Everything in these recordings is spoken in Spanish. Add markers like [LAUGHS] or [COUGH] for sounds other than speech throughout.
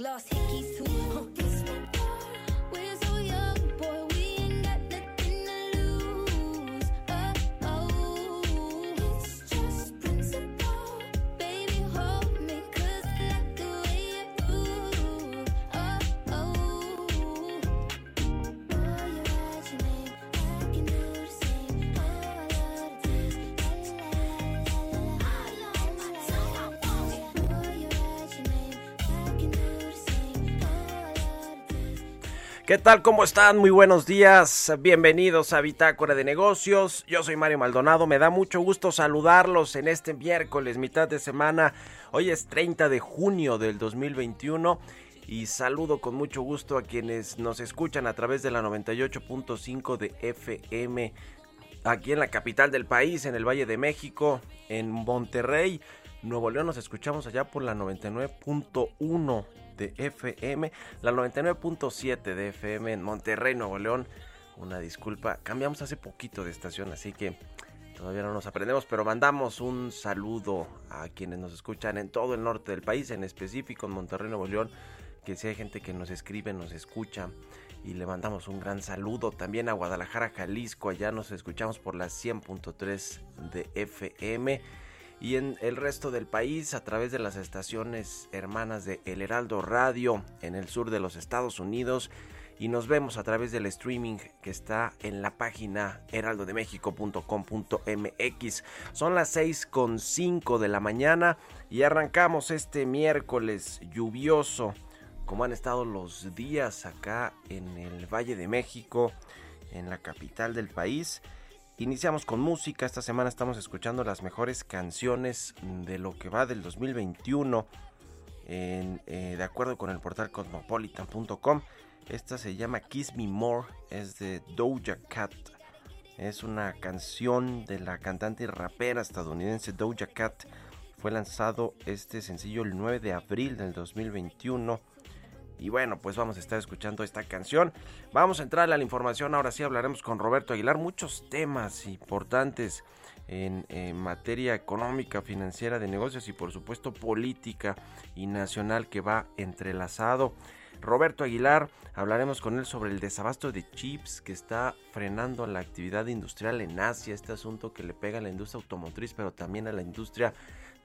Lost hickey ¿Qué tal? ¿Cómo están? Muy buenos días. Bienvenidos a Bitácora de Negocios. Yo soy Mario Maldonado. Me da mucho gusto saludarlos en este miércoles, mitad de semana. Hoy es 30 de junio del 2021 y saludo con mucho gusto a quienes nos escuchan a través de la 98.5 de FM aquí en la capital del país, en el Valle de México, en Monterrey. Nuevo León nos escuchamos allá por la 99.1 de FM, la 99.7 de FM en Monterrey, Nuevo León. Una disculpa, cambiamos hace poquito de estación, así que todavía no nos aprendemos, pero mandamos un saludo a quienes nos escuchan en todo el norte del país, en específico en Monterrey, Nuevo León, que si hay gente que nos escribe, nos escucha y le mandamos un gran saludo también a Guadalajara, Jalisco, allá nos escuchamos por la 100.3 de FM y en el resto del país a través de las estaciones hermanas de El Heraldo Radio en el sur de los Estados Unidos y nos vemos a través del streaming que está en la página heraldodemexico.com.mx. Son las 6.5 de la mañana y arrancamos este miércoles lluvioso como han estado los días acá en el Valle de México, en la capital del país. Iniciamos con música, esta semana estamos escuchando las mejores canciones de lo que va del 2021, eh, de acuerdo con el portal cosmopolitan.com. Esta se llama Kiss Me More, es de Doja Cat. Es una canción de la cantante y rapera estadounidense Doja Cat. Fue lanzado este sencillo el 9 de abril del 2021 y bueno, pues vamos a estar escuchando esta canción. Vamos a entrar a la información. Ahora sí hablaremos con Roberto Aguilar. Muchos temas importantes en, materia económica, financiera, de negocios y por supuesto política y nacional que va entrelazado. Roberto Aguilar, hablaremos con él sobre el desabasto de chips que está frenando la actividad industrial en Asia, este asunto que le pega a la industria automotriz, pero también a la industria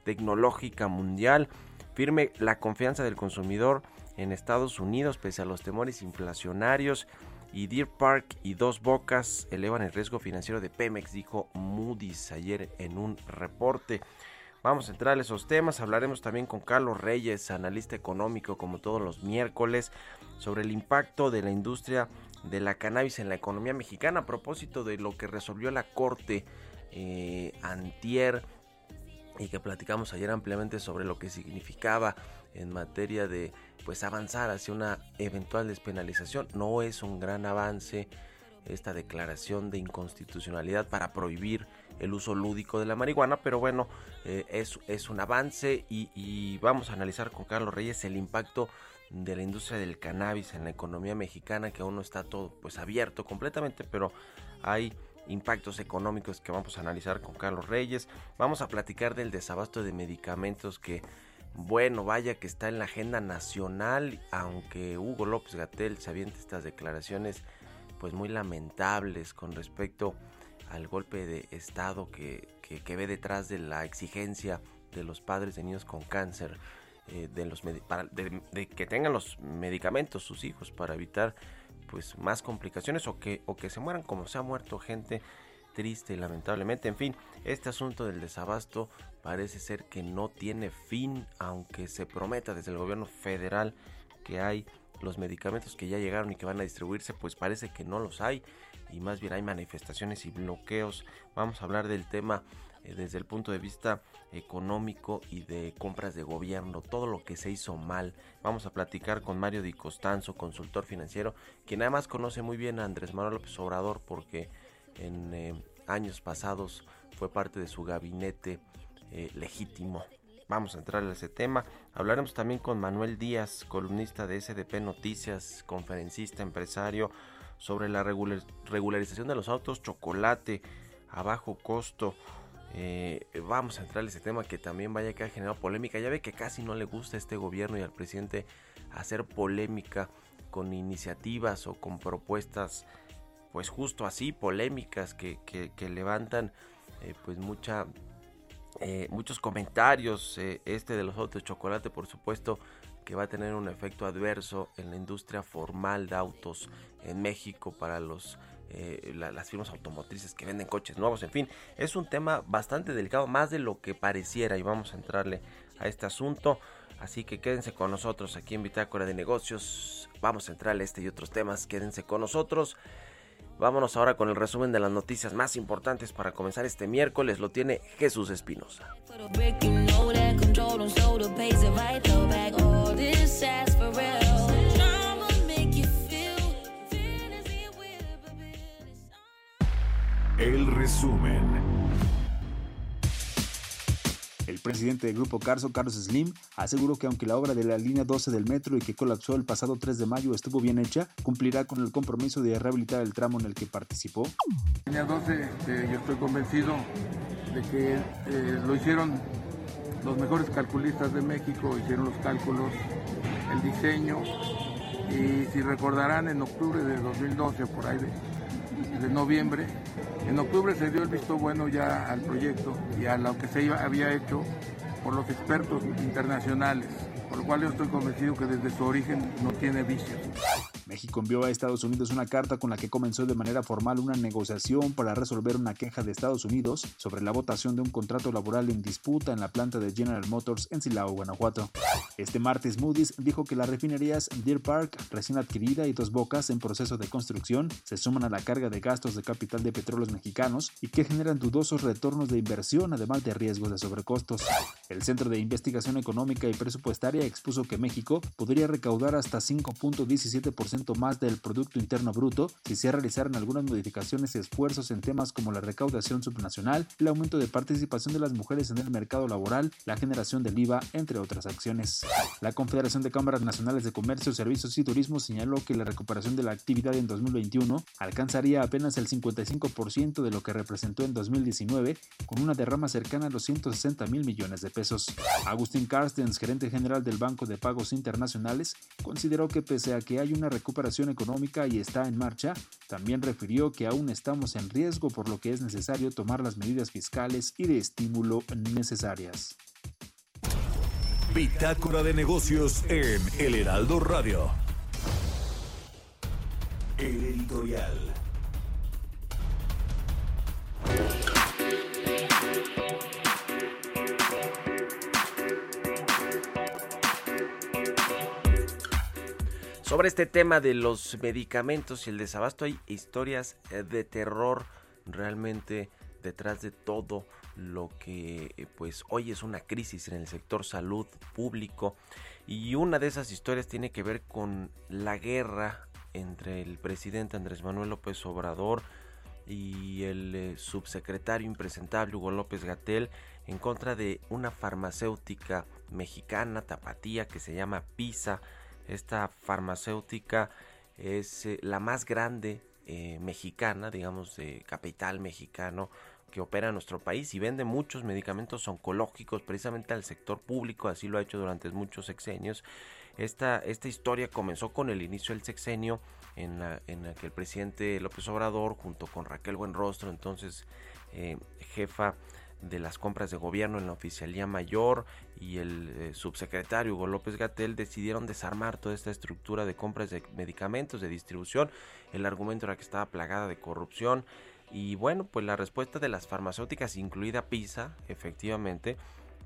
tecnológica mundial. Firme la confianza del consumidor en Estados Unidos pese a los temores inflacionarios y Deer Park y Dos Bocas elevan el riesgo financiero de Pemex, dijo Moody's ayer en un reporte. Vamos a entrar a esos temas, hablaremos también con Carlos Reyes, analista económico como todos los miércoles, sobre el impacto de la industria de la cannabis en la economía mexicana a propósito de lo que resolvió la Corte eh, antier y que platicamos ayer ampliamente sobre lo que significaba en materia de pues avanzar hacia una eventual despenalización. No es un gran avance esta declaración de inconstitucionalidad para prohibir el uso lúdico de la marihuana, pero bueno, eh, es, es, un avance y, y, vamos a analizar con Carlos Reyes el impacto de la industria del cannabis en la economía mexicana, que aún no está todo pues abierto completamente, pero hay impactos económicos que vamos a analizar con Carlos Reyes. Vamos a platicar del desabasto de medicamentos que bueno, vaya que está en la agenda nacional, aunque Hugo López Gatel se avienta estas declaraciones pues muy lamentables con respecto al golpe de estado que, que, ve detrás de la exigencia de los padres de niños con cáncer eh, de, los para, de, que tengan los medicamentos sus hijos para evitar pues más complicaciones o que, o que se mueran como se ha muerto gente triste y lamentablemente. En fin, este asunto del desabasto parece ser que no tiene fin, aunque se prometa desde el gobierno federal que hay los medicamentos que ya llegaron y que van a distribuirse, pues parece que no los hay y más bien hay manifestaciones y bloqueos. Vamos a hablar del tema eh, desde el punto de vista económico y de compras de gobierno, todo lo que se hizo mal. Vamos a platicar con Mario Di Costanzo, consultor financiero, quien además conoce muy bien a Andrés Manuel López Obrador porque en eh, años pasados fue parte de su gabinete eh, legítimo. Vamos a entrar a ese tema. Hablaremos también con Manuel Díaz, columnista de SDP Noticias, conferencista, empresario, sobre la regularización de los autos chocolate a bajo costo. Eh, vamos a entrar a ese tema que también vaya que ha generado polémica. Ya ve que casi no le gusta a este gobierno y al presidente hacer polémica con iniciativas o con propuestas pues justo así, polémicas que, levantan eh, pues mucha, eh, muchos comentarios. Eh, este de los autos de chocolate, por supuesto, que va a tener un efecto adverso en la industria formal de autos en México para los las firmas automotrices que venden coches nuevos, en fin, es un tema bastante delicado, más de lo que pareciera y vamos a entrarle a este asunto. Así que quédense con nosotros aquí en Bitácora de Negocios. Vamos a entrarle a este y otros temas. Quédense con nosotros. Vámonos ahora con el resumen de las noticias más importantes para comenzar este miércoles. Lo tiene Jesús Espinosa. El resumen. El presidente del Grupo Carso, Carlos Slim, aseguró que aunque la obra de la línea 12 del metro y que colapsó el pasado 3 de mayo estuvo bien hecha, cumplirá con el compromiso de rehabilitar el tramo en el que participó. Línea 12, este, yo estoy convencido de que eh, lo hicieron los mejores calculistas de México, hicieron los cálculos, el diseño, y si recordarán en octubre de 2012, por ahí de noviembre, en octubre se dio el visto bueno ya al proyecto y a lo que se había hecho por los expertos internacionales, por lo cual yo estoy convencido que desde su origen no tiene vicios. México envió a Estados Unidos una carta con la que comenzó de manera formal una negociación para resolver una queja de Estados Unidos sobre la votación de un contrato laboral en disputa en la planta de General Motors en Silao, Guanajuato. Este martes Moody's dijo que las refinerías Deer Park, recién adquirida, y Dos Bocas, en proceso de construcción, se suman a la carga de gastos de capital de petróleos mexicanos y que generan dudosos retornos de inversión, además de riesgos de sobrecostos. El Centro de Investigación Económica y Presupuestaria expuso que México podría recaudar hasta 5.17% más del Producto Interno Bruto si se realizaran algunas modificaciones y esfuerzos en temas como la recaudación subnacional, el aumento de participación de las mujeres en el mercado laboral, la generación del IVA, entre otras acciones. La Confederación de Cámaras Nacionales de Comercio, Servicios y Turismo señaló que la recuperación de la actividad en 2021 alcanzaría apenas el 55% de lo que representó en 2019, con una derrama cercana a los 160 mil millones de pesos. Agustín Carstens, gerente general del Banco de Pagos Internacionales, consideró que pese a que hay una recuperación recuperación económica y está en marcha, también refirió que aún estamos en riesgo por lo que es necesario tomar las medidas fiscales y de estímulo necesarias. Bitácora de negocios en El Heraldo Radio. El editorial. Sobre este tema de los medicamentos y el desabasto hay historias eh, de terror realmente detrás de todo lo que eh, pues hoy es una crisis en el sector salud público. Y una de esas historias tiene que ver con la guerra entre el presidente Andrés Manuel López Obrador y el eh, subsecretario impresentable Hugo López Gatel en contra de una farmacéutica mexicana tapatía que se llama PISA esta farmacéutica es eh, la más grande eh, mexicana, digamos, de capital mexicano que opera en nuestro país y vende muchos medicamentos oncológicos precisamente al sector público, así lo ha hecho durante muchos sexenios. Esta, esta historia comenzó con el inicio del sexenio en la, en la que el presidente López Obrador junto con Raquel Buenrostro, entonces eh, jefa de las compras de gobierno en la oficialía mayor y el eh, subsecretario Hugo López Gatel decidieron desarmar toda esta estructura de compras de medicamentos de distribución. El argumento era que estaba plagada de corrupción y bueno, pues la respuesta de las farmacéuticas, incluida PISA, efectivamente,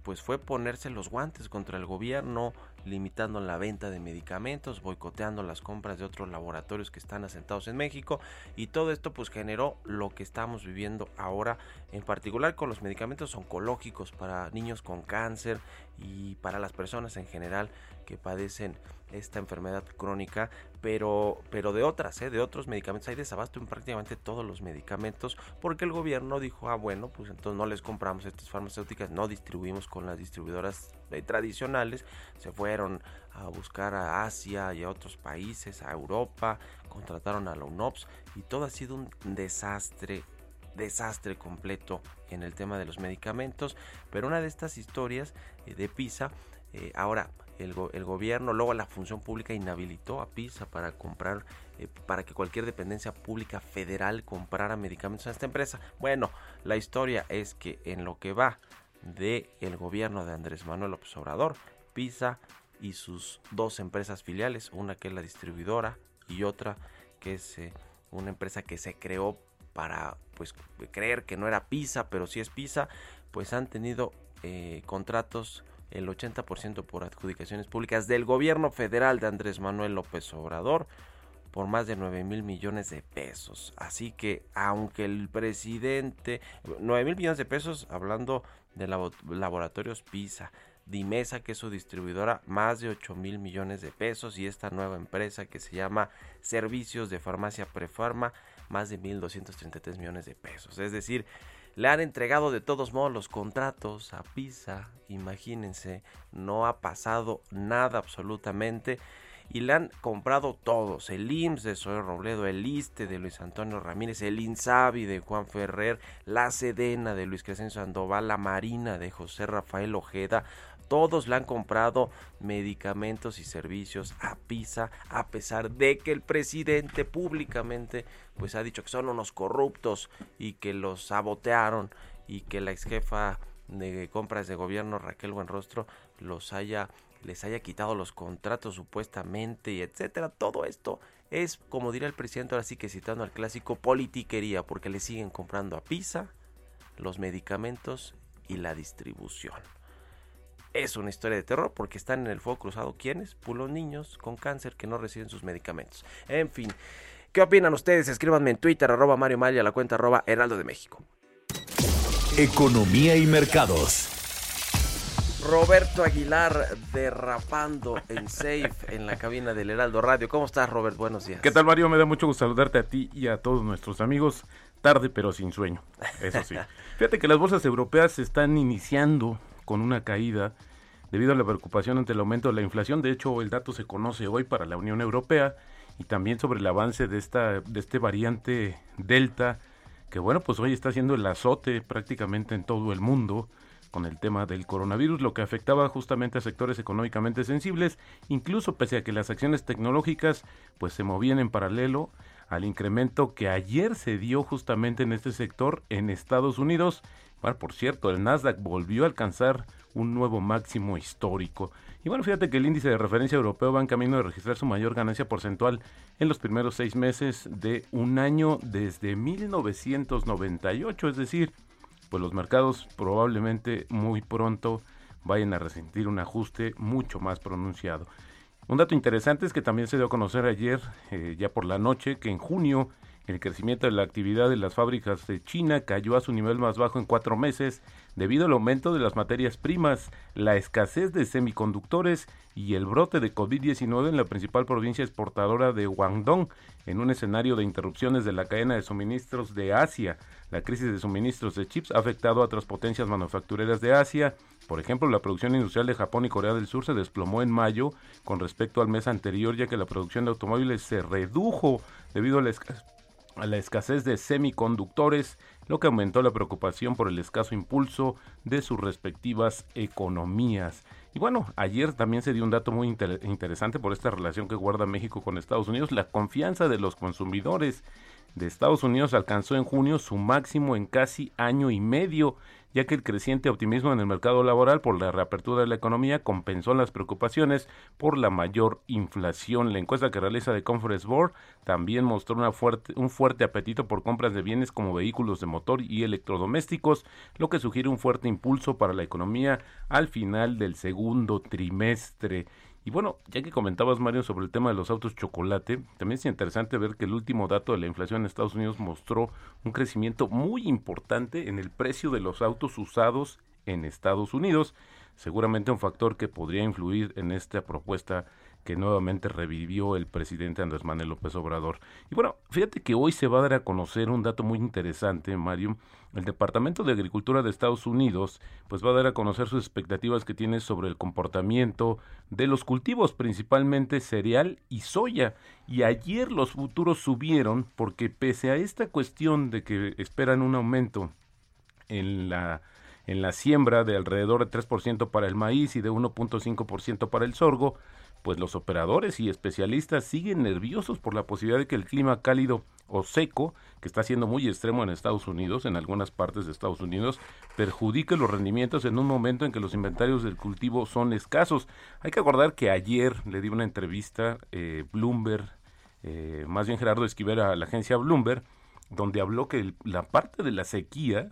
pues fue ponerse los guantes contra el gobierno, limitando la venta de medicamentos, boicoteando las compras de otros laboratorios que están asentados en México y todo esto pues generó lo que estamos viviendo ahora, en particular con los medicamentos oncológicos para niños con cáncer y para las personas en general que padecen esta enfermedad crónica, pero, pero de otras, ¿eh? de otros medicamentos. Hay desabasto en prácticamente todos los medicamentos porque el gobierno dijo, ah, bueno, pues entonces no les compramos estas farmacéuticas, no distribuimos con las distribuidoras eh, tradicionales, se fueron a buscar a Asia y a otros países, a Europa, contrataron a la UNOPS y todo ha sido un desastre desastre completo en el tema de los medicamentos, pero una de estas historias eh, de PISA, ahora el, gobierno, luego la función pública inhabilitó a PISA para comprar, para que cualquier dependencia pública federal comprara medicamentos a esta empresa. Bueno, la historia es que en lo que va del el gobierno de Andrés Manuel López PISA y sus dos empresas filiales, una que es la distribuidora y otra que es eh, una empresa que se creó para pues creer que no era PISA, pero sí es PISA, pues han tenido eh, contratos el 80% por adjudicaciones públicas del gobierno federal de Andrés Manuel López Obrador por más de 9 mil millones de pesos. Así que aunque el presidente, 9 mil millones de pesos hablando de laboratorios PISA, Dimesa, que es su distribuidora, más de 8 mil millones de pesos y esta nueva empresa que se llama Servicios de Farmacia Prefarma, más de 1.233 millones de pesos. Es decir, le han entregado de todos modos los contratos a PISA, imagínense, no ha pasado nada absolutamente. Y le han comprado todos, el IMSS de Soy Robledo, el ISTE de Luis Antonio Ramírez, el INSABI de Juan Ferrer, la Sedena de Luis Crescencio Sandoval, la Marina de José Rafael Ojeda, todos le han comprado medicamentos y servicios a PISA, a pesar de que el presidente públicamente pues ha dicho que son unos corruptos y que los sabotearon y que la ex jefa de compras de gobierno Raquel Buenrostro los haya les haya quitado los contratos supuestamente y etcétera. Todo esto es, como diría el presidente, ahora sí que citando al clásico, politiquería, porque le siguen comprando a PISA los medicamentos y la distribución. Es una historia de terror porque están en el fuego cruzado quienes? Pues los niños con cáncer que no reciben sus medicamentos. En fin, ¿qué opinan ustedes? Escríbanme en Twitter, arroba Mario Maya, la cuenta arroba Heraldo de México. Economía y mercados. Roberto Aguilar derrapando en safe en la cabina del Heraldo Radio. ¿Cómo estás, Robert? Buenos días. ¿Qué tal, Mario? Me da mucho gusto saludarte a ti y a todos nuestros amigos. Tarde, pero sin sueño. Eso sí. [LAUGHS] Fíjate que las bolsas europeas se están iniciando con una caída debido a la preocupación ante el aumento de la inflación. De hecho, el dato se conoce hoy para la Unión Europea y también sobre el avance de esta de este variante Delta, que bueno, pues hoy está haciendo el azote prácticamente en todo el mundo con el tema del coronavirus, lo que afectaba justamente a sectores económicamente sensibles, incluso pese a que las acciones tecnológicas pues se movían en paralelo al incremento que ayer se dio justamente en este sector en Estados Unidos. Por cierto, el Nasdaq volvió a alcanzar un nuevo máximo histórico. Y bueno, fíjate que el índice de referencia europeo va en camino de registrar su mayor ganancia porcentual en los primeros seis meses de un año desde 1998, es decir, pues los mercados probablemente muy pronto vayan a resentir un ajuste mucho más pronunciado. Un dato interesante es que también se dio a conocer ayer, eh, ya por la noche, que en junio el crecimiento de la actividad de las fábricas de China cayó a su nivel más bajo en cuatro meses debido al aumento de las materias primas, la escasez de semiconductores y el brote de COVID-19 en la principal provincia exportadora de Guangdong, en un escenario de interrupciones de la cadena de suministros de Asia. La crisis de suministros de chips ha afectado a otras potencias manufactureras de Asia. Por ejemplo, la producción industrial de Japón y Corea del Sur se desplomó en mayo con respecto al mes anterior, ya que la producción de automóviles se redujo debido a la escasez a la escasez de semiconductores, lo que aumentó la preocupación por el escaso impulso de sus respectivas economías. Y bueno, ayer también se dio un dato muy interesante por esta relación que guarda México con Estados Unidos. La confianza de los consumidores de Estados Unidos alcanzó en junio su máximo en casi año y medio ya que el creciente optimismo en el mercado laboral por la reapertura de la economía compensó las preocupaciones por la mayor inflación. La encuesta que realiza The Conference Board también mostró un fuerte apetito por compras de bienes como vehículos de motor y electrodomésticos, lo que sugiere un fuerte impulso para la economía al final del segundo trimestre. Y bueno, ya que comentabas, Mario, sobre el tema de los autos chocolate, también es interesante ver que el último dato de la inflación en Estados Unidos mostró un crecimiento muy importante en el precio de los autos usados en Estados Unidos. Seguramente un factor que podría influir en esta propuesta que nuevamente revivió el presidente Andrés Manuel López Obrador. Y bueno, fíjate que hoy se va a dar a conocer un dato muy interesante, Mario. El Departamento de Agricultura de Estados Unidos pues va a dar a conocer sus expectativas que tiene sobre el comportamiento de los cultivos, principalmente cereal y soya. Y ayer los futuros subieron porque pese a esta cuestión de que esperan un aumento en la en la siembra de alrededor de 3% para el maíz y de 1.5% para el sorgo, pues los operadores y especialistas siguen nerviosos por la posibilidad de que el clima cálido o seco, que está siendo muy extremo en Estados Unidos, en algunas partes de Estados Unidos, perjudique los rendimientos en un momento en que los inventarios del cultivo son escasos. Hay que acordar que ayer le di una entrevista eh, Bloomberg, eh, más bien Gerardo Esquivel a la agencia Bloomberg, donde habló que la parte de la sequía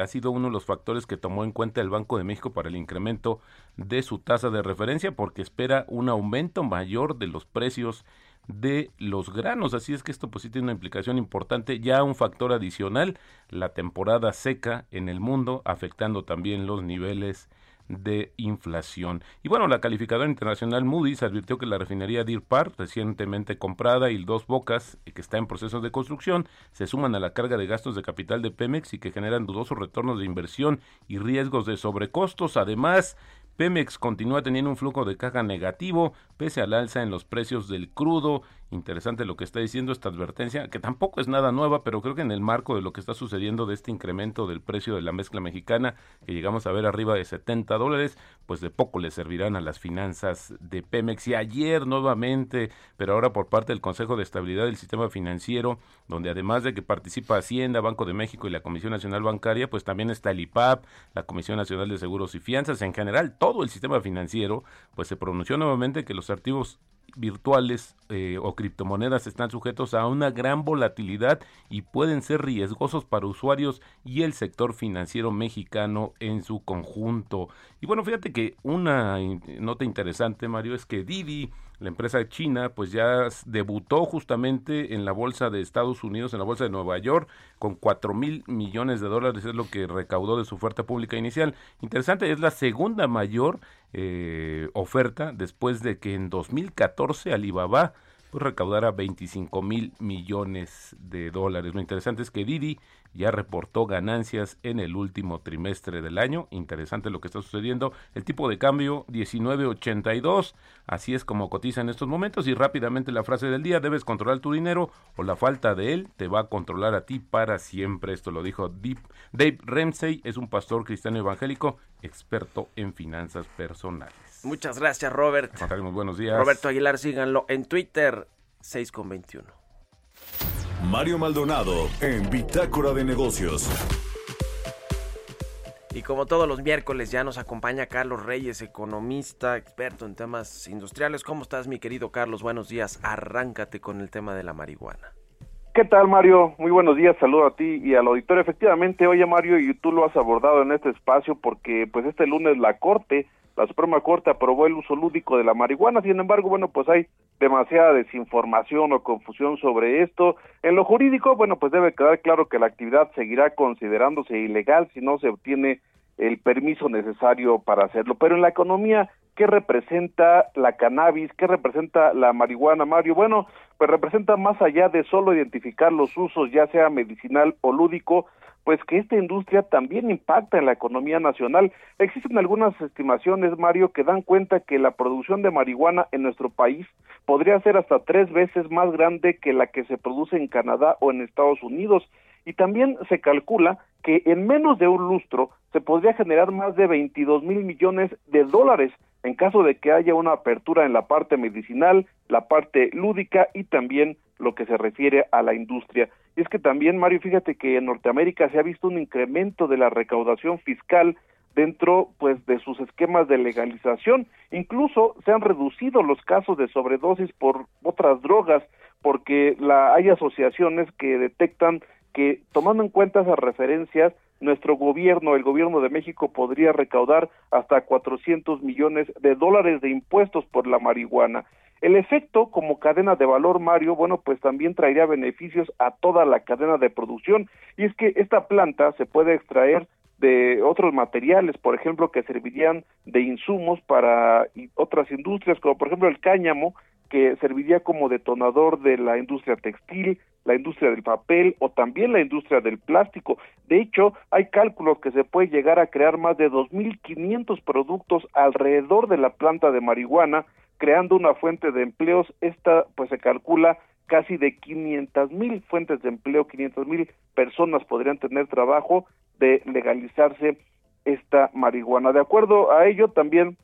ha sido uno de los factores que tomó en cuenta el Banco de México para el incremento de su tasa de referencia porque espera un aumento mayor de los precios de los granos. Así es que esto pues sí tiene una implicación importante, ya un factor adicional, la temporada seca en el mundo, afectando también los niveles de inflación. Y bueno, la calificadora internacional Moody's advirtió que la refinería Deer Park, recientemente comprada, y Dos Bocas, que está en proceso de construcción, se suman a la carga de gastos de capital de Pemex y que generan dudosos retornos de inversión y riesgos de sobrecostos. Además, Pemex continúa teniendo un flujo de caja negativo pese al alza en los precios del crudo. Interesante lo que está diciendo esta advertencia, que tampoco es nada nueva, pero creo que en el marco de lo que está sucediendo de este incremento del precio de la mezcla mexicana, que llegamos a ver arriba de 70 dólares, pues de poco le servirán a las finanzas de Pemex. Y ayer nuevamente, pero ahora por parte del Consejo de Estabilidad del Sistema Financiero, donde además de que participa Hacienda, Banco de México y la Comisión Nacional Bancaria, pues también está el IPAP, la Comisión Nacional de Seguros y Fianzas, en general todo el sistema financiero, pues se pronunció nuevamente que los activos virtuales eh, o criptomonedas están sujetos a una gran volatilidad y pueden ser riesgosos para usuarios y el sector financiero mexicano en su conjunto. Y bueno, fíjate que una nota interesante, Mario, es que Didi la empresa china pues ya debutó justamente en la bolsa de Estados Unidos, en la bolsa de Nueva York, con 4 mil millones de dólares, es lo que recaudó de su oferta pública inicial. Interesante, es la segunda mayor eh, oferta después de que en 2014 Alibaba pues recaudara 25 mil millones de dólares. Lo interesante es que Didi ya reportó ganancias en el último trimestre del año. Interesante lo que está sucediendo. El tipo de cambio 19.82. Así es como cotiza en estos momentos. Y rápidamente la frase del día, debes controlar tu dinero o la falta de él te va a controlar a ti para siempre. Esto lo dijo Dave Ramsey, es un pastor cristiano evangélico, experto en finanzas personales. Muchas gracias, Robert. buenos días. Roberto Aguilar, síganlo en Twitter, 6 con 21. Mario Maldonado en Bitácora de Negocios. Y como todos los miércoles ya nos acompaña Carlos Reyes, economista, experto en temas industriales. ¿Cómo estás, mi querido Carlos? Buenos días. Arráncate con el tema de la marihuana. ¿Qué tal, Mario? Muy buenos días. Saludo a ti y al auditorio. Efectivamente, oye, Mario, y tú lo has abordado en este espacio porque, pues, este lunes la Corte la Suprema Corte aprobó el uso lúdico de la marihuana, sin embargo, bueno, pues hay demasiada desinformación o confusión sobre esto. En lo jurídico, bueno, pues debe quedar claro que la actividad seguirá considerándose ilegal si no se obtiene el permiso necesario para hacerlo. Pero en la economía, ¿qué representa la cannabis? ¿Qué representa la marihuana, Mario? Bueno, pues representa más allá de solo identificar los usos, ya sea medicinal o lúdico, pues que esta industria también impacta en la economía nacional. Existen algunas estimaciones, Mario, que dan cuenta que la producción de marihuana en nuestro país podría ser hasta tres veces más grande que la que se produce en Canadá o en Estados Unidos. Y también se calcula que en menos de un lustro se podría generar más de 22 mil millones de dólares en caso de que haya una apertura en la parte medicinal, la parte lúdica y también lo que se refiere a la industria. Y es que también, Mario, fíjate que en Norteamérica se ha visto un incremento de la recaudación fiscal dentro pues de sus esquemas de legalización. Incluso se han reducido los casos de sobredosis por otras drogas porque la, hay asociaciones que detectan que tomando en cuenta esas referencias nuestro gobierno, el gobierno de México, podría recaudar hasta 400 millones de dólares de impuestos por la marihuana. El efecto como cadena de valor, Mario, bueno, pues también traería beneficios a toda la cadena de producción. Y es que esta planta se puede extraer de otros materiales, por ejemplo, que servirían de insumos para otras industrias, como por ejemplo el cáñamo, que serviría como detonador de la industria textil, la industria del papel o también la industria del plástico. De hecho, hay cálculos que se puede llegar a crear más de 2.500 productos alrededor de la planta de marihuana creando una fuente de empleos, esta pues se calcula casi de 500 mil fuentes de empleo, 500 mil personas podrían tener trabajo de legalizarse esta marihuana. De acuerdo a ello también,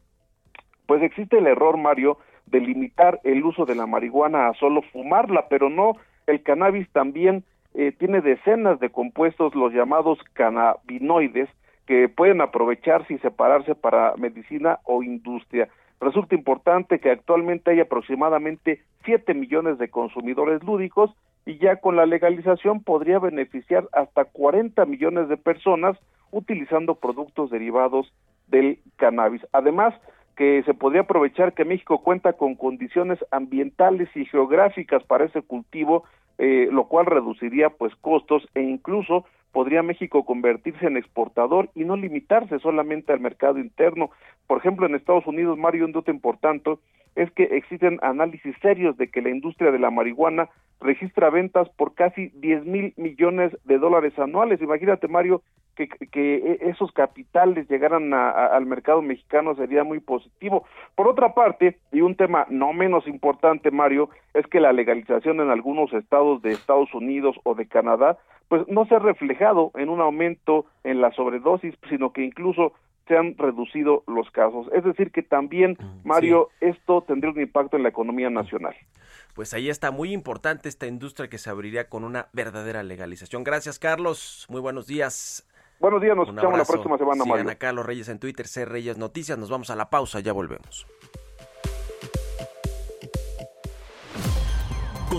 pues existe el error, Mario, de limitar el uso de la marihuana a solo fumarla, pero no, el cannabis también eh, tiene decenas de compuestos, los llamados cannabinoides, que pueden aprovecharse y separarse para medicina o industria. Resulta importante que actualmente hay aproximadamente 7 millones de consumidores lúdicos y ya con la legalización podría beneficiar hasta 40 millones de personas utilizando productos derivados del cannabis. Además, que se podría aprovechar que México cuenta con condiciones ambientales y geográficas para ese cultivo, eh, lo cual reduciría pues costos e incluso podría México convertirse en exportador y no limitarse solamente al mercado interno. Por ejemplo, en Estados Unidos, Mario, un dato importante es que existen análisis serios de que la industria de la marihuana registra ventas por casi 10 mil millones de dólares anuales. Imagínate, Mario, que, que esos capitales llegaran al mercado mexicano sería muy positivo. Por otra parte, y un tema no menos importante, Mario, es que la legalización en algunos estados de Estados Unidos o de Canadá, pues no se ha reflejado en un aumento en la sobredosis, sino que incluso se han reducido los casos. Es decir, que también, mm, Mario, esto tendría un impacto en la economía nacional. Pues ahí está muy importante esta industria que se abriría con una verdadera legalización. Gracias, Carlos. Muy buenos días. Buenos días, nos escuchamos la próxima semana, Sigan a Carlos Reyes en Twitter, C Reyes Noticias. Nos vamos a la pausa, ya volvemos.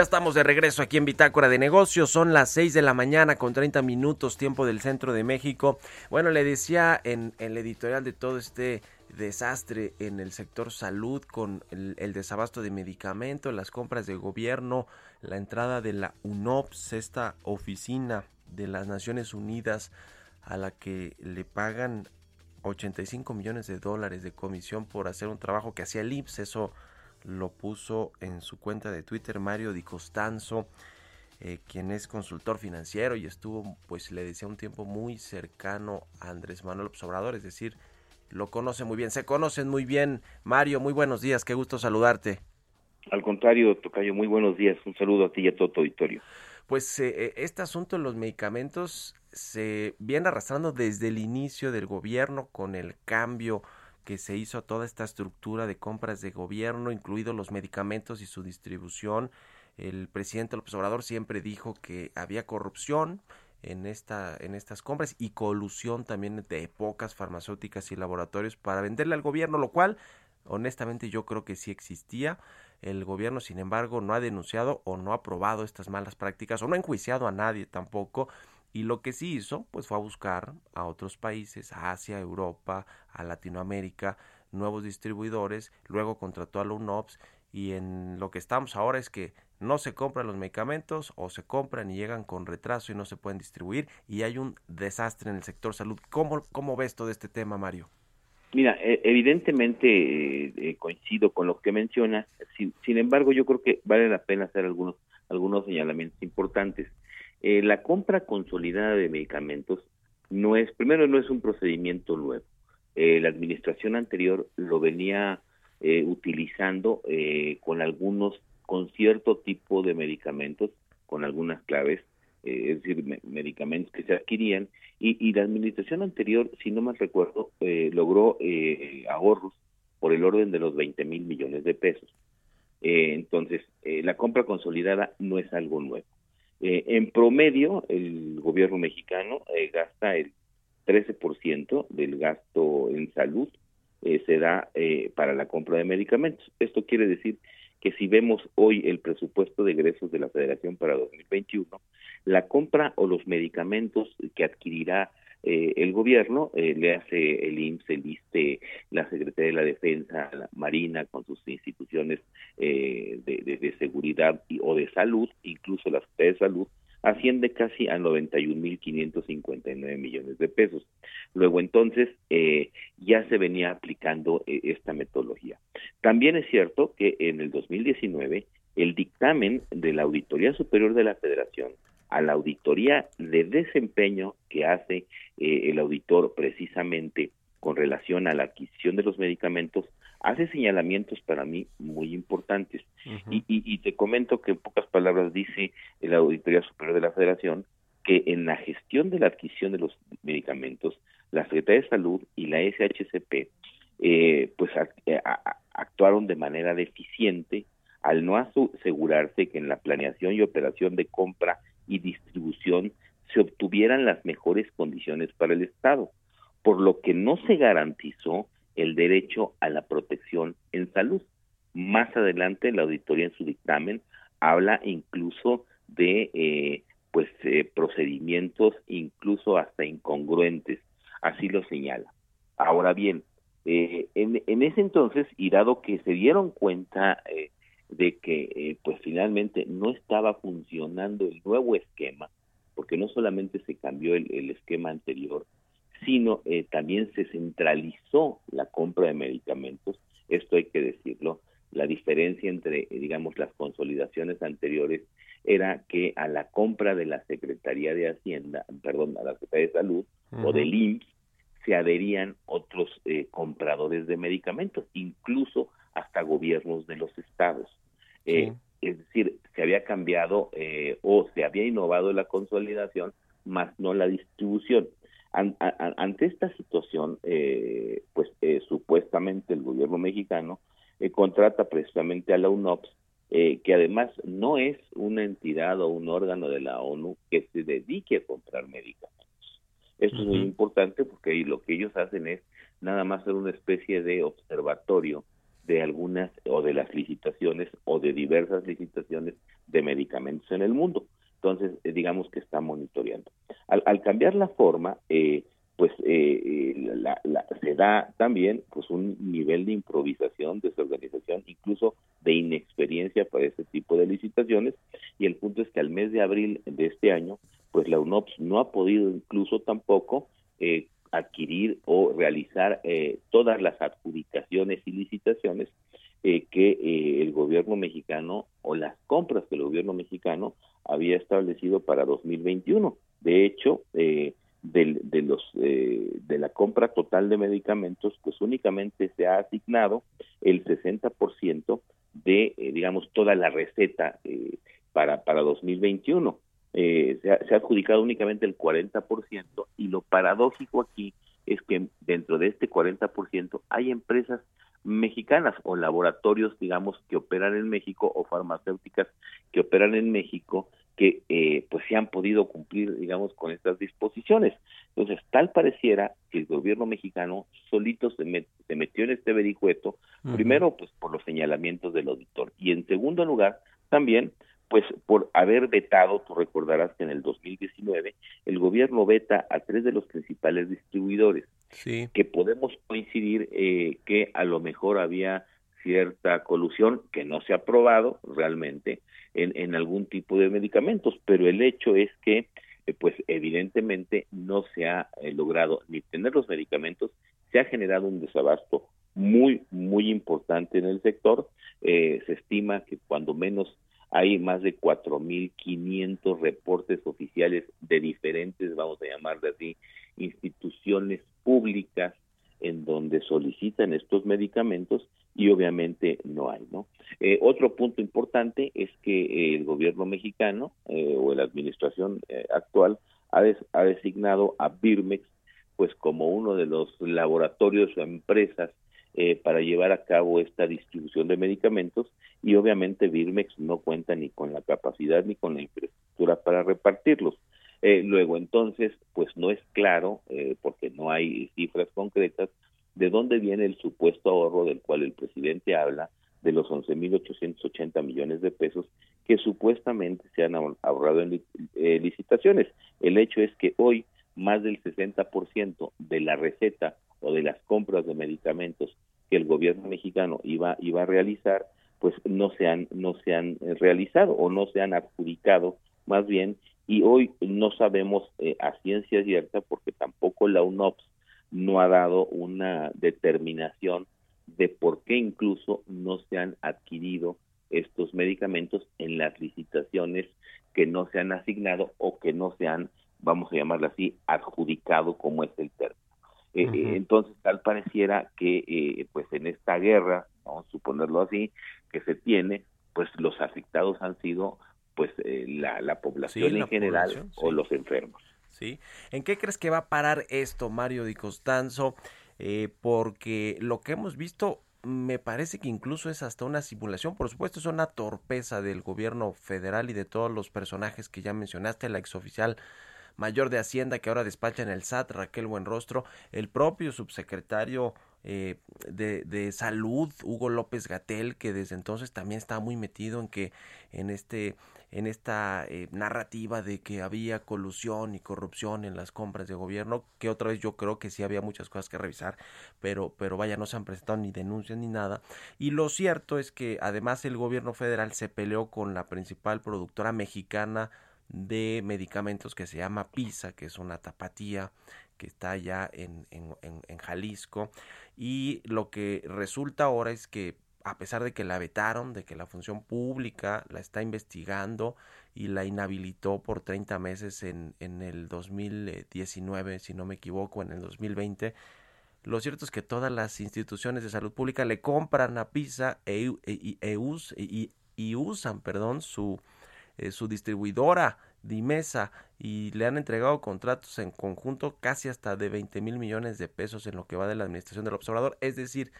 Ya estamos de regreso aquí en Bitácora de Negocios. Son las 6 de la mañana con 30 minutos tiempo del centro de México. Bueno, le decía en, el editorial de todo este desastre en el sector salud con el, el, desabasto de medicamentos, las compras de gobierno, la entrada de la UNOPS, esta oficina de las Naciones Unidas a la que le pagan 85 millones de dólares de comisión por hacer un trabajo que hacía el IPS. Eso lo puso en su cuenta de Twitter Mario Di Costanzo, eh, quien es consultor financiero y estuvo, pues le decía, un tiempo muy cercano a Andrés Manuel Obrador, es decir, lo conoce muy bien, se conocen muy bien. Mario, muy buenos días, qué gusto saludarte. Al contrario, Tocayo, muy buenos días, un saludo a ti y a todo tu auditorio. Pues eh, eh, este asunto de los medicamentos se viene arrastrando desde el inicio del gobierno con el cambio que se hizo toda esta estructura de compras de gobierno, incluidos los medicamentos y su distribución. El presidente López Obrador siempre dijo que había corrupción en, esta, en estas compras y colusión también de pocas farmacéuticas y laboratorios para venderle al gobierno, lo cual honestamente yo creo que sí existía. El gobierno, sin embargo, no ha denunciado o no ha aprobado estas malas prácticas o no ha enjuiciado a nadie tampoco y lo que sí hizo, pues fue a buscar a otros países, a Asia, Europa, a Latinoamérica, nuevos distribuidores, luego contrató a la y en lo que estamos ahora es que no se compran los medicamentos o se compran y llegan con retraso y no se pueden distribuir y hay un desastre en el sector salud. ¿Cómo, cómo ves todo este tema, Mario? Mira, e, evidentemente eh, eh, coincido con lo que mencionas, sin, sin embargo yo creo que vale la pena hacer algunos, algunos señalamientos importantes. Eh, la compra consolidada de medicamentos no es, primero no es un procedimiento nuevo. Eh, la administración anterior lo venía eh, utilizando con algunos, con cierto tipo de medicamentos, con algunas claves, es decir, medicamentos que se adquirían, y, y, la administración anterior, si no mal recuerdo, logró ahorros por el orden de los 20 mil millones de pesos. entonces, la compra consolidada no es algo nuevo. Eh, en promedio, el gobierno mexicano eh, gasta el 13% del gasto en salud, eh, se da para la compra de medicamentos. Esto quiere decir que si vemos hoy el presupuesto de egresos de la Federación para 2021, la compra o los medicamentos que adquirirá el gobierno, le hace el IMSS, el ISTE, la Secretaría de la Defensa, la Marina con sus instituciones de, de, seguridad y, o de salud, incluso la Secretaría de Salud, asciende casi a 91.559 millones de pesos. Luego entonces eh, ya se venía aplicando eh, esta metodología. También es cierto que en el 2019 el dictamen de la Auditoría Superior de la Federación a la auditoría de desempeño que hace eh, el auditor precisamente con relación a la adquisición de los medicamentos hace señalamientos para mí muy importantes. y, y, te comento que en pocas palabras dice la Auditoría Superior de la Federación que en la gestión de la adquisición de los medicamentos, la Secretaría de Salud y la SHCP eh, pues eh, actuaron de manera deficiente al no asegurarse que en la planeación y operación de compra y distribución se obtuvieran las mejores condiciones para el Estado, por lo que no se garantizó el derecho a la protección en salud. Más adelante, la auditoría en su dictamen habla incluso de eh, pues eh, procedimientos incluso hasta incongruentes, así lo señala. Ahora bien, eh, en, en, ese entonces, y dado que se dieron cuenta de que pues finalmente no estaba funcionando el nuevo esquema, porque no solamente se cambió el esquema anterior, sino eh, también se centralizó la compra de medicamentos. Esto hay que decirlo. La diferencia entre, digamos, las consolidaciones anteriores era que a la compra de la Secretaría de Hacienda, perdón, a la Secretaría de Salud o del IMSS, se adherían otros eh, compradores de medicamentos, incluso hasta gobiernos de los estados. Eh, es decir, se había cambiado o se había innovado la consolidación, más no la distribución. Ante esta situación, eh, pues eh, supuestamente el gobierno mexicano eh, contrata precisamente a la UNOPS, que además no es una entidad o un órgano de la ONU que se dedique a comprar medicamentos. Esto es muy importante porque lo que ellos hacen es nada más ser una especie de observatorio de algunas o de las licitaciones o de diversas licitaciones de medicamentos en el mundo. Entonces, digamos que está monitoreando. Al, cambiar la forma, eh, pues eh, eh, se da también pues un nivel de improvisación, desorganización, incluso de inexperiencia para este tipo de licitaciones y el punto es que al mes de abril de este año pues la UNOPS no ha podido incluso tampoco adquirir o realizar eh, todas las adjudicaciones y licitaciones eh, que eh, el gobierno mexicano o las compras que el gobierno mexicano había establecido para 2021. De hecho, de, de, los, de la compra total de medicamentos, pues únicamente se ha asignado el 60% de, digamos, toda la receta para, para 2021 eh, se, ha, adjudicado únicamente el 40% y lo paradójico aquí es que dentro de este 40% hay empresas mexicanas o laboratorios, digamos, que operan en México o farmacéuticas que operan en México que eh, pues se han podido cumplir, digamos, con estas disposiciones. Entonces, tal pareciera que el gobierno mexicano solito se, se metió en este vericueto, primero, pues por los señalamientos del auditor, y en segundo lugar, también pues por haber vetado, tú recordarás que en el 2019 el gobierno veta a tres de los principales distribuidores, sí. que podemos coincidir eh, que a lo mejor había cierta colusión que no se ha probado realmente en, en algún tipo de medicamentos, pero el hecho es que eh, pues evidentemente no se ha eh, logrado ni tener los medicamentos, se ha generado un desabasto muy, muy importante en el sector, se estima que cuando menos hay más de 4.500 reportes oficiales de diferentes, vamos a llamarle así, instituciones públicas en donde solicitan estos medicamentos y obviamente no hay, ¿no? Eh, otro punto importante es que eh, el gobierno mexicano eh, o la administración actual ha, ha designado a Birmex pues como uno de los laboratorios o empresas eh, para llevar a cabo esta distribución de medicamentos y obviamente Birmex no cuenta ni con la capacidad ni con la infraestructura para repartirlos. Eh, luego entonces, pues no es claro, eh, porque no hay cifras concretas, de dónde viene el supuesto ahorro del cual el presidente habla, de los 11.880 millones de pesos que supuestamente se han ahorrado en licitaciones. El hecho es que hoy más del 60% de la receta o de las compras de medicamentos que el gobierno mexicano iba, iba a realizar, pues no se han, no se han eh, realizado o no se han adjudicado más bien y hoy no sabemos eh, a ciencia cierta porque tampoco la UNOPS no ha dado una determinación de por qué incluso no se han adquirido estos medicamentos en las licitaciones que no se han asignado o que no se han, vamos a llamarlo así, adjudicado como es el término. Eh, eh, entonces, tal pareciera que, eh, pues en esta guerra, vamos a suponerlo así, que se tiene, pues los afectados han sido, pues la, la, población en general o los enfermos. Sí. ¿En qué crees que va a parar esto, Mario Di Costanzo? porque lo que hemos visto me parece que incluso es hasta una simulación, por supuesto es una torpeza del gobierno federal y de todos los personajes que ya mencionaste, la exoficial mayor de Hacienda que ahora despacha en el SAT, Raquel Buenrostro, el propio subsecretario eh, de, salud, Hugo López Gatel, que desde entonces también está muy metido en que en este en esta eh, narrativa de que había colusión y corrupción en las compras de gobierno, que otra vez yo creo que sí había muchas cosas que revisar, pero, pero vaya, no se han presentado ni denuncias ni nada. Y lo cierto es que además el gobierno federal se peleó con la principal productora mexicana de medicamentos que se llama PISA, que es una tapatía que está allá en, en, en, Jalisco. Y lo que resulta ahora es que a pesar de que la vetaron, de que la función pública la está investigando y la inhabilitó por 30 meses en, en el 2019, si no me equivoco, en el 2020, lo cierto es que todas las instituciones de salud pública le compran a PISA e, e, e, y, y usan perdón, su, eh, su distribuidora Dimesa y le han entregado contratos en conjunto casi hasta de 20 mil millones de pesos en lo que va de la administración del observador. Es decir,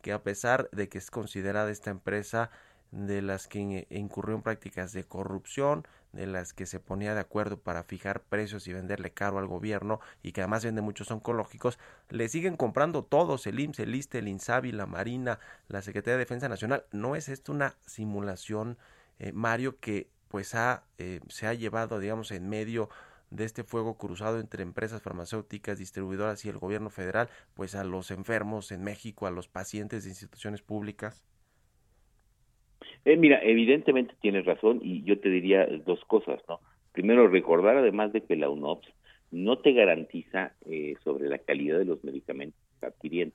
que a pesar de que es considerada esta empresa de las que incurrió en prácticas de corrupción, de las que se ponía de acuerdo para fijar precios y venderle caro al gobierno y que además vende muchos oncológicos, le siguen comprando todos, el IMSS, el ISTE, el INSABI, la Marina, la Secretaría de Defensa Nacional. ¿No es esto una simulación, eh, Mario, que pues ha, eh, se ha llevado, digamos, en medio de este fuego cruzado entre empresas farmacéuticas, distribuidoras y el gobierno federal, pues a los enfermos en México, a los pacientes de instituciones públicas? Eh, mira, evidentemente tienes razón y yo te diría dos cosas, ¿no? Primero, recordar además de que la UNOPS no te garantiza eh, sobre la calidad de los medicamentos adquiriendo.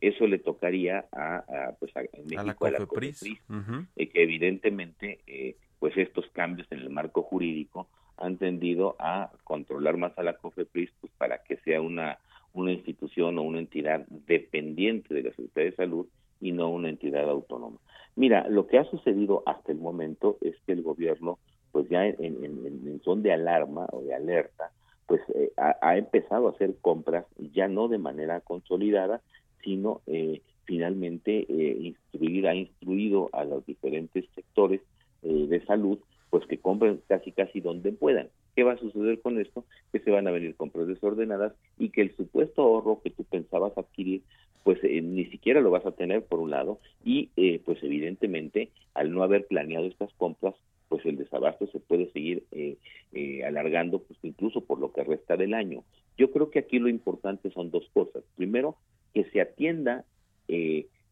Eso le tocaría a, pues a, la COFEPRIS, eh, que evidentemente eh, pues estos cambios en el marco jurídico han tendido a controlar más a la COFEPRIS pues para que sea una una institución o una entidad dependiente de la Secretaría de Salud y no una entidad autónoma. Mira, lo que ha sucedido hasta el momento es que el gobierno, pues ya en, en, son de alarma o de alerta, pues eh, ha, empezado a hacer compras ya no de manera consolidada, sino eh, finalmente eh, instruir, ha instruido a los diferentes sectores eh, de salud, pues que compren casi casi donde puedan. ¿Qué va a suceder con esto? Que se van a venir compras desordenadas y que el supuesto ahorro que tú pensabas adquirir, pues eh, ni siquiera lo vas a tener por un lado y eh, pues evidentemente al no haber planeado estas compras, pues el desabasto se puede seguir eh, alargando, pues incluso por lo que resta del año. Yo creo que aquí lo importante son dos cosas. Primero, que se atienda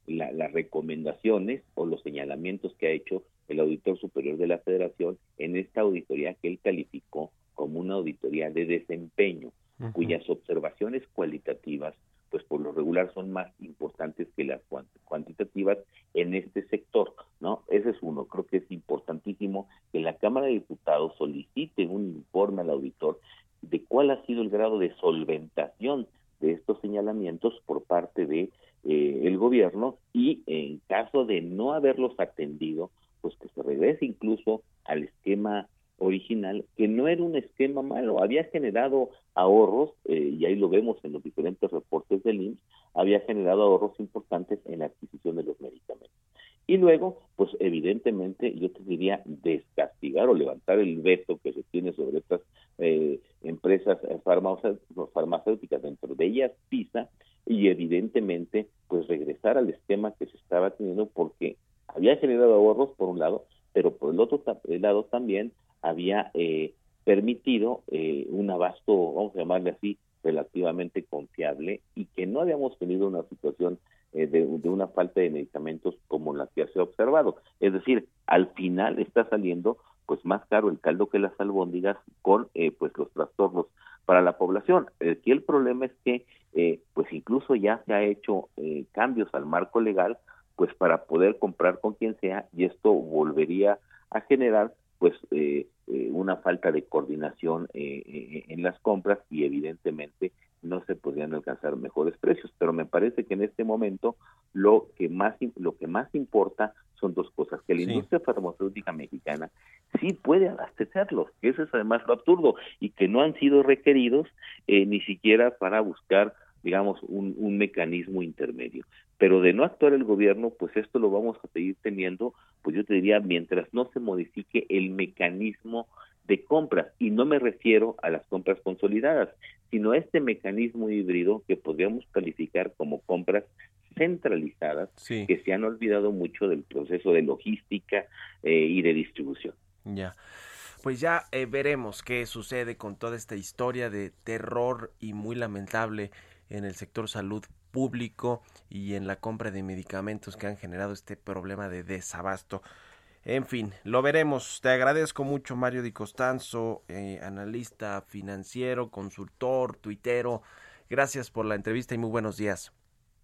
las recomendaciones o los señalamientos que ha hecho el auditor superior de la federación en esta auditoría que él calificó como una auditoría de desempeño, cuyas observaciones cualitativas, pues por lo regular son más importantes que las cuantitativas en este sector, ¿no? Ese es uno. Creo que es importantísimo que la Cámara de Diputados solicite un informe al auditor de cuál ha sido el grado de solventación de estos señalamientos por parte de eh, el gobierno y en caso de no haberlos atendido, regrese incluso al esquema original, que no era un esquema malo, había generado ahorros, eh, y ahí lo vemos en los diferentes reportes del IMSS, había generado ahorros importantes en la adquisición de los medicamentos. Y luego, pues evidentemente, yo te diría descastigar o levantar el veto que se tiene sobre estas eh, empresas farmacéuticas, dentro de ellas PISA, y evidentemente, pues regresar al esquema que se estaba teniendo porque había generado ahorros por un lado, pero por el otro lado también había eh, permitido eh, un abasto, vamos a llamarle así, relativamente confiable y que no habíamos tenido una situación eh, de, una falta de medicamentos como la que se ha observado. Es decir, al final está saliendo pues más caro el caldo que las albóndigas con pues los trastornos para la población. Aquí el problema es que pues incluso ya se ha hecho cambios al marco legal pues para poder comprar con quien sea y esto volvería a generar pues eh, eh, una falta de coordinación eh, en las compras y evidentemente no se podrían alcanzar mejores precios. Pero me parece que en este momento lo que más lo que más importa son dos cosas que la industria farmacéutica mexicana sí puede abastecerlos que eso es además lo absurdo y que no han sido requeridos ni siquiera para buscar digamos, un, un, mecanismo intermedio. Pero de no actuar el gobierno, pues esto lo vamos a seguir teniendo, pues yo te diría, mientras no se modifique el mecanismo de compras, y no me refiero a las compras consolidadas, sino a este mecanismo híbrido que podríamos calificar como compras centralizadas, que se han olvidado mucho del proceso de logística eh, y de distribución. Ya. Pues ya eh, veremos qué sucede con toda esta historia de terror y muy lamentable en el sector salud público y en la compra de medicamentos que han generado este problema de desabasto. En fin, lo veremos. Te agradezco mucho, Mario Di Costanzo, eh, analista financiero, consultor, tuitero. Gracias por la entrevista y muy buenos días.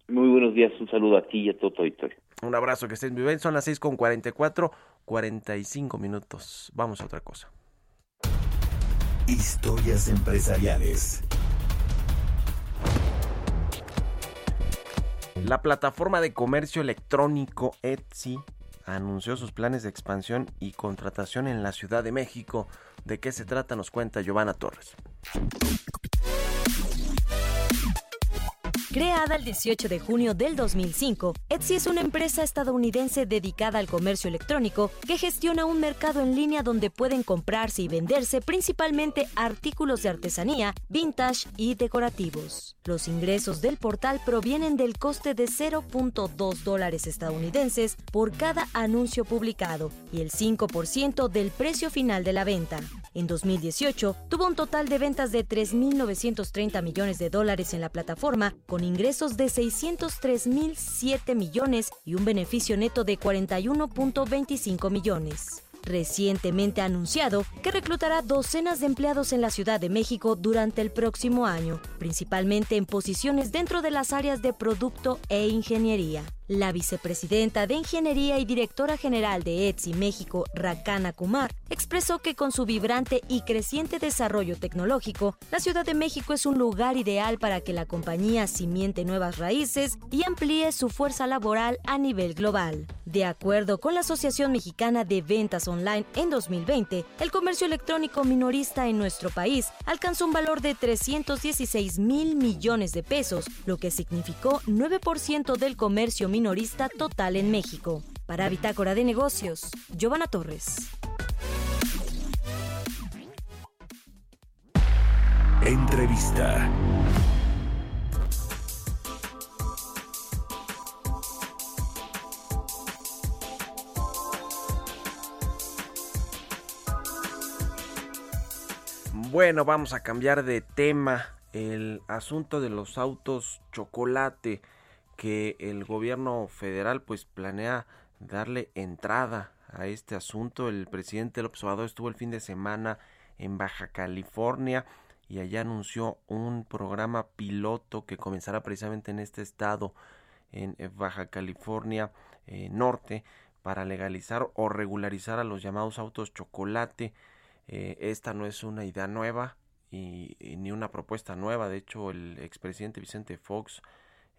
Muy buenos días, un saludo a ti y a todo tu auditorio. Un abrazo, que estén muy bien. Son las 6 con 44, 45 minutos. Vamos a otra cosa. Historias empresariales. La plataforma de comercio electrónico Etsy anunció sus planes de expansión y contratación en la Ciudad de México. ¿De qué se trata? Nos cuenta Giovanna Torres. Creada el 18 de junio del 2005, Etsy es una empresa estadounidense dedicada al comercio electrónico que gestiona un mercado en línea donde pueden comprarse y venderse principalmente artículos de artesanía, vintage y decorativos. Los ingresos del portal provienen del coste de 0.2 dólares estadounidenses por cada anuncio publicado y el 5% del precio final de la venta. En 2018, tuvo un total de ventas de 3.930 millones de dólares en la plataforma, con ingresos de 603.007 millones y un beneficio neto de 41.25 millones. recientemente anunciado que reclutará docenas de empleados en la Ciudad de México durante el próximo año, principalmente en posiciones dentro de las áreas de producto e ingeniería. La vicepresidenta de Ingeniería y directora general de Etsy México, Rakana Kumar, expresó que con su vibrante y creciente desarrollo tecnológico, la Ciudad de México es un lugar ideal para que la compañía simiente nuevas raíces y amplíe su fuerza laboral a nivel global. De acuerdo con la Asociación Mexicana de Ventas Online, en 2020, el comercio electrónico minorista en nuestro país alcanzó un valor de 316 mil millones de pesos, lo que significó 9% del comercio minorista total en México. Para Bitácora de Negocios, Giovanna Torres. Entrevista. Bueno, vamos a cambiar de tema. El asunto de los autos chocolate que el gobierno federal pues planea darle entrada a este asunto. El presidente López Obrador estuvo el fin de semana en Baja California y allá anunció un programa piloto que comenzará precisamente en este estado, en Baja California eh, Norte, para legalizar o regularizar a los llamados autos chocolate. Eh, esta no es una idea nueva y, ni una propuesta nueva. De hecho, el expresidente Vicente Fox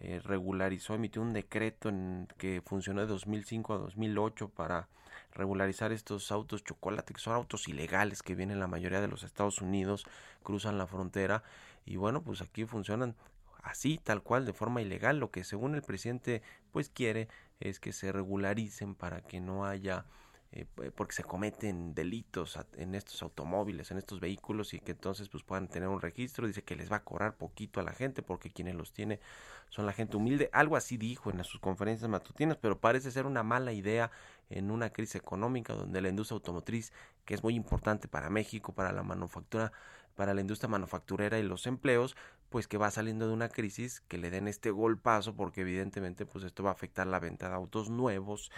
eh, regularizó, emitió un decreto en que funcionó de 2005 a 2008 para regularizar estos autos chocolate, que son autos ilegales que vienen la mayoría de los Estados Unidos, cruzan la frontera y bueno, pues aquí funcionan así, tal cual, de forma ilegal. Lo que según el presidente pues quiere es que se regularicen para que no haya eh, porque se cometen delitos en estos automóviles, en estos vehículos y que entonces pues puedan tener un registro. Dice que les va a cobrar poquito a la gente porque quienes los tiene son la gente humilde. Algo así dijo en sus conferencias matutinas, pero parece ser una mala idea en una crisis económica donde la industria automotriz, que es muy importante para México, para la manufactura, para la industria manufacturera y los empleos, pues que va saliendo de una crisis, que le den este golpazo porque evidentemente pues esto va a afectar la venta de autos nuevos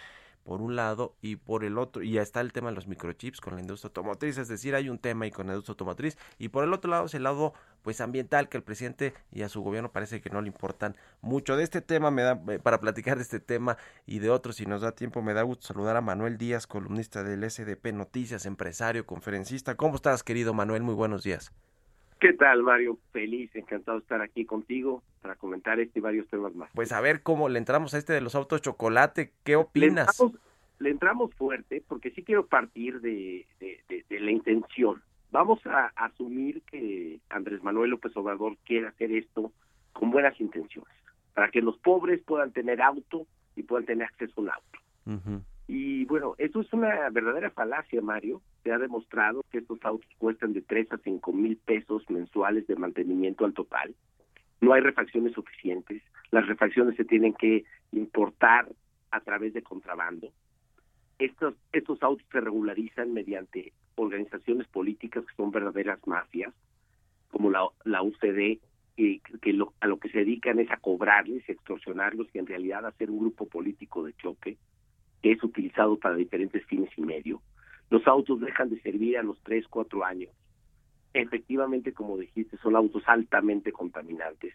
por un lado y por el otro, y ya está el tema de los microchips con la industria automotriz, es decir, hay un tema ahí con la industria automotriz, y por el otro lado es el lado pues ambiental que el presidente y a su gobierno parece que no le importan mucho. De este tema me da, eh, para platicar de este tema y de otros, si nos da tiempo, me da gusto saludar a Manuel Díaz, columnista del SDP Noticias, empresario, conferencista. ¿Cómo estás, querido Manuel? Muy buenos días. ¿Qué tal, Mario? Feliz, encantado de estar aquí contigo para comentar este y varios temas más. Pues a ver cómo le entramos a este de los autos chocolate. ¿Qué opinas? Le entramos, fuerte porque sí quiero partir de, la intención. Vamos a asumir que Andrés Manuel López Obrador quiere hacer esto con buenas intenciones, para que los pobres puedan tener auto y puedan tener acceso a un auto. Y bueno, eso es una verdadera falacia, Mario. Se ha demostrado que estos autos cuestan de 3 a 5 mil pesos mensuales de mantenimiento al total. No hay refacciones suficientes. Las refacciones se tienen que importar a través de contrabando. Estos, estos autos se regularizan mediante organizaciones políticas que son verdaderas mafias, como la, la UCD, que, lo, a lo que se dedican es a cobrarles, extorsionarlos y en realidad hacer un grupo político de choque que es utilizado para diferentes fines y medio. Los autos dejan de servir a los 3, 4 años. Efectivamente, como dijiste, son autos altamente contaminantes,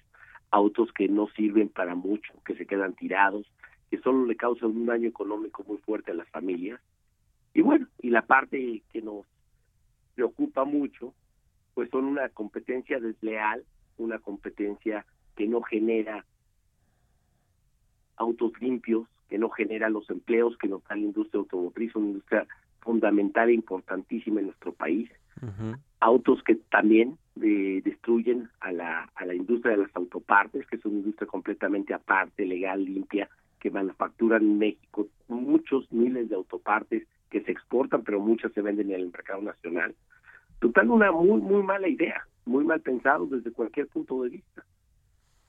autos que no sirven para mucho, que se quedan tirados, que solo le causan un daño económico muy fuerte a las familias. Y bueno, y la parte que nos preocupa mucho, pues son una competencia desleal, una competencia que no genera autos limpios, que no genera los empleos que nos da la industria automotriz, una industria fundamental e importantísima en nuestro país. Autos que también eh, destruyen a la, a la industria de las autopartes, que es una industria completamente aparte, legal, limpia, que manufacturan en México muchos miles de autopartes que se exportan, pero muchas se venden en el mercado nacional. Total, una muy, muy mala idea, muy mal pensado desde cualquier punto de vista.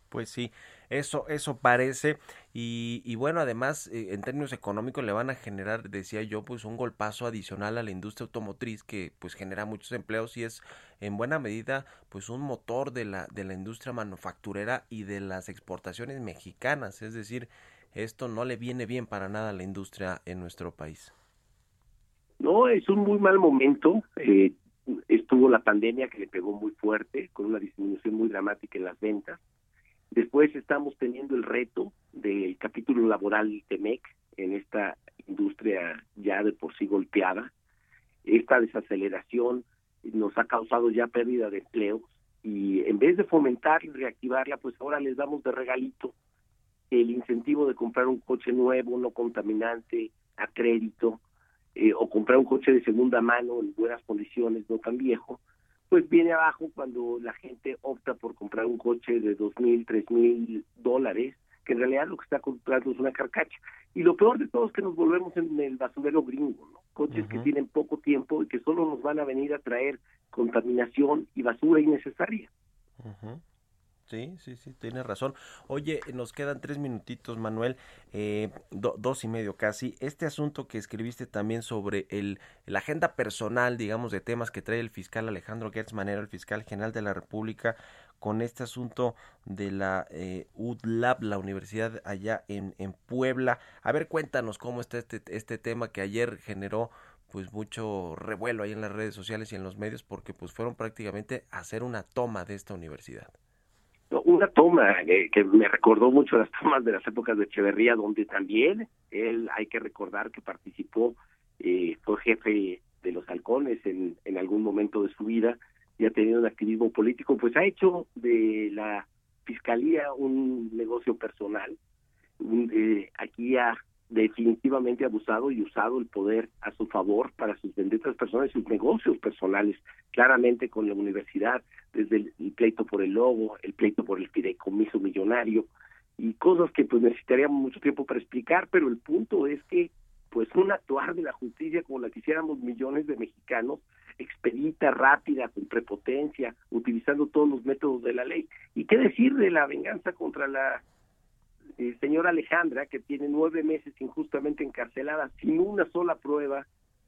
Pues sí, eso, eso parece. Y, y bueno, además, eh, en términos económicos le van a generar, decía yo, pues un golpazo adicional a la industria automotriz que pues genera muchos empleos y es en buena medida pues un motor de la, de la industria manufacturera y de las exportaciones mexicanas. Es decir, esto no le viene bien para nada a la industria en nuestro país. No, es un muy mal momento. Eh, estuvo la pandemia que le pegó muy fuerte, con una disminución muy dramática en las ventas. Después estamos teniendo el reto del capítulo laboral de MEC en esta industria ya de por sí golpeada. Esta desaceleración nos ha causado ya pérdida de empleos y en vez de fomentar y reactivarla, pues ahora les damos de regalito el incentivo de comprar un coche nuevo, no contaminante, a crédito, eh, o comprar un coche de segunda mano en buenas condiciones, no tan viejo, pues viene abajo cuando la gente opta por comprar un coche de dos mil, tres mil dólares, que en realidad lo que está comprando es una carcacha. Y lo peor de todo es que nos volvemos en el basurero gringo, ¿no? Coches que tienen poco tiempo y que solo nos van a venir a traer contaminación y basura innecesaria. Sí, sí, sí, tienes razón. Oye, nos quedan tres minutitos, Manuel, eh, dos y medio casi. Este asunto que escribiste también sobre el, la agenda personal, digamos, de temas que trae el fiscal Alejandro Gertz Manero, el fiscal general de la República, con este asunto de la eh, UDLAB, la universidad allá en, en Puebla. A ver, cuéntanos cómo está este, este tema que ayer generó pues mucho revuelo ahí en las redes sociales y en los medios porque pues fueron prácticamente a hacer una toma de esta universidad una toma que me recordó mucho las tomas de las épocas de Echeverría, donde también él, hay que recordar que participó, eh, fue jefe de los halcones en, en algún momento de su vida y ha tenido un activismo político, pues ha hecho de la fiscalía un negocio personal. Eh, aquí ha definitivamente abusado y usado el poder a su favor para sus benditas personas y sus negocios personales, claramente con la universidad, desde el, pleito por el logo, el pleito por el fideicomiso millonario y cosas que pues necesitaríamos mucho tiempo para explicar, pero el punto es que pues un actuar de la justicia como la quisiéramos millones de mexicanos, expedita, rápida, con prepotencia, utilizando todos los métodos de la ley. ¿Y qué decir de la venganza contra la eh, señora Alejandra, que tiene nueve meses injustamente encarcelada sin una sola prueba,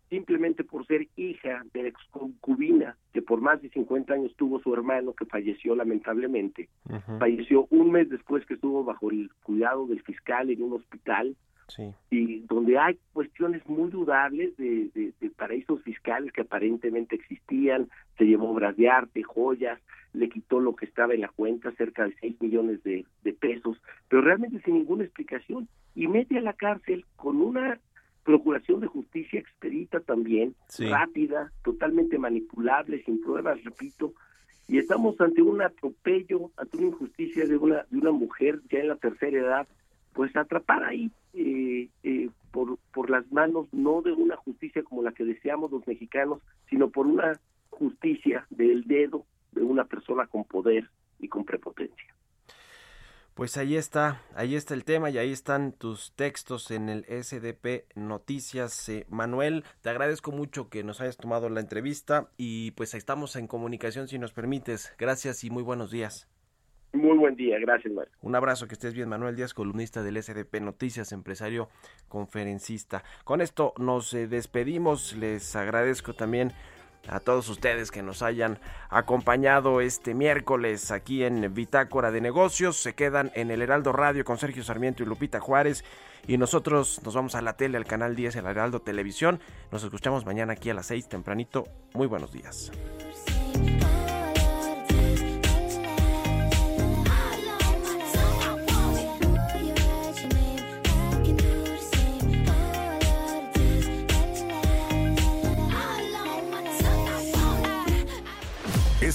simplemente por ser hija de la concubina que por más de 50 años tuvo su hermano que falleció lamentablemente. Falleció un mes después que estuvo bajo el cuidado del fiscal en un hospital y donde hay cuestiones muy dudables de, de, paraísos fiscales que aparentemente existían, se llevó obras de arte, joyas, le quitó lo que estaba en la cuenta, cerca de 6 millones de, de pesos, pero realmente sin ninguna explicación, y mete a la cárcel con una procuración de justicia expedita también, rápida, totalmente manipulable, sin pruebas, repito, y estamos ante un atropello, ante una injusticia de una, de una mujer ya en la tercera edad, pues atrapada ahí eh, eh, por, por las manos no de una justicia como la que deseamos los mexicanos, sino por una justicia del dedo de una persona con poder y con prepotencia. Pues ahí está, ahí está el tema y ahí están tus textos en el SDP Noticias. Eh, Manuel, te agradezco mucho que nos hayas tomado la entrevista y pues estamos en comunicación si nos permites. Gracias y muy buenos días. Muy buen día, gracias Manuel. Un abrazo, que estés bien Manuel Díaz, columnista del SDP Noticias, empresario, conferencista. Con esto nos eh, despedimos, les agradezco también a todos ustedes que nos hayan acompañado este miércoles aquí en Bitácora de Negocios. Se quedan en el Heraldo Radio con Sergio Sarmiento y Lupita Juárez. Y nosotros nos vamos a la tele, al canal 10, el Heraldo Televisión. Nos escuchamos mañana aquí a las 6 tempranito. Muy buenos días.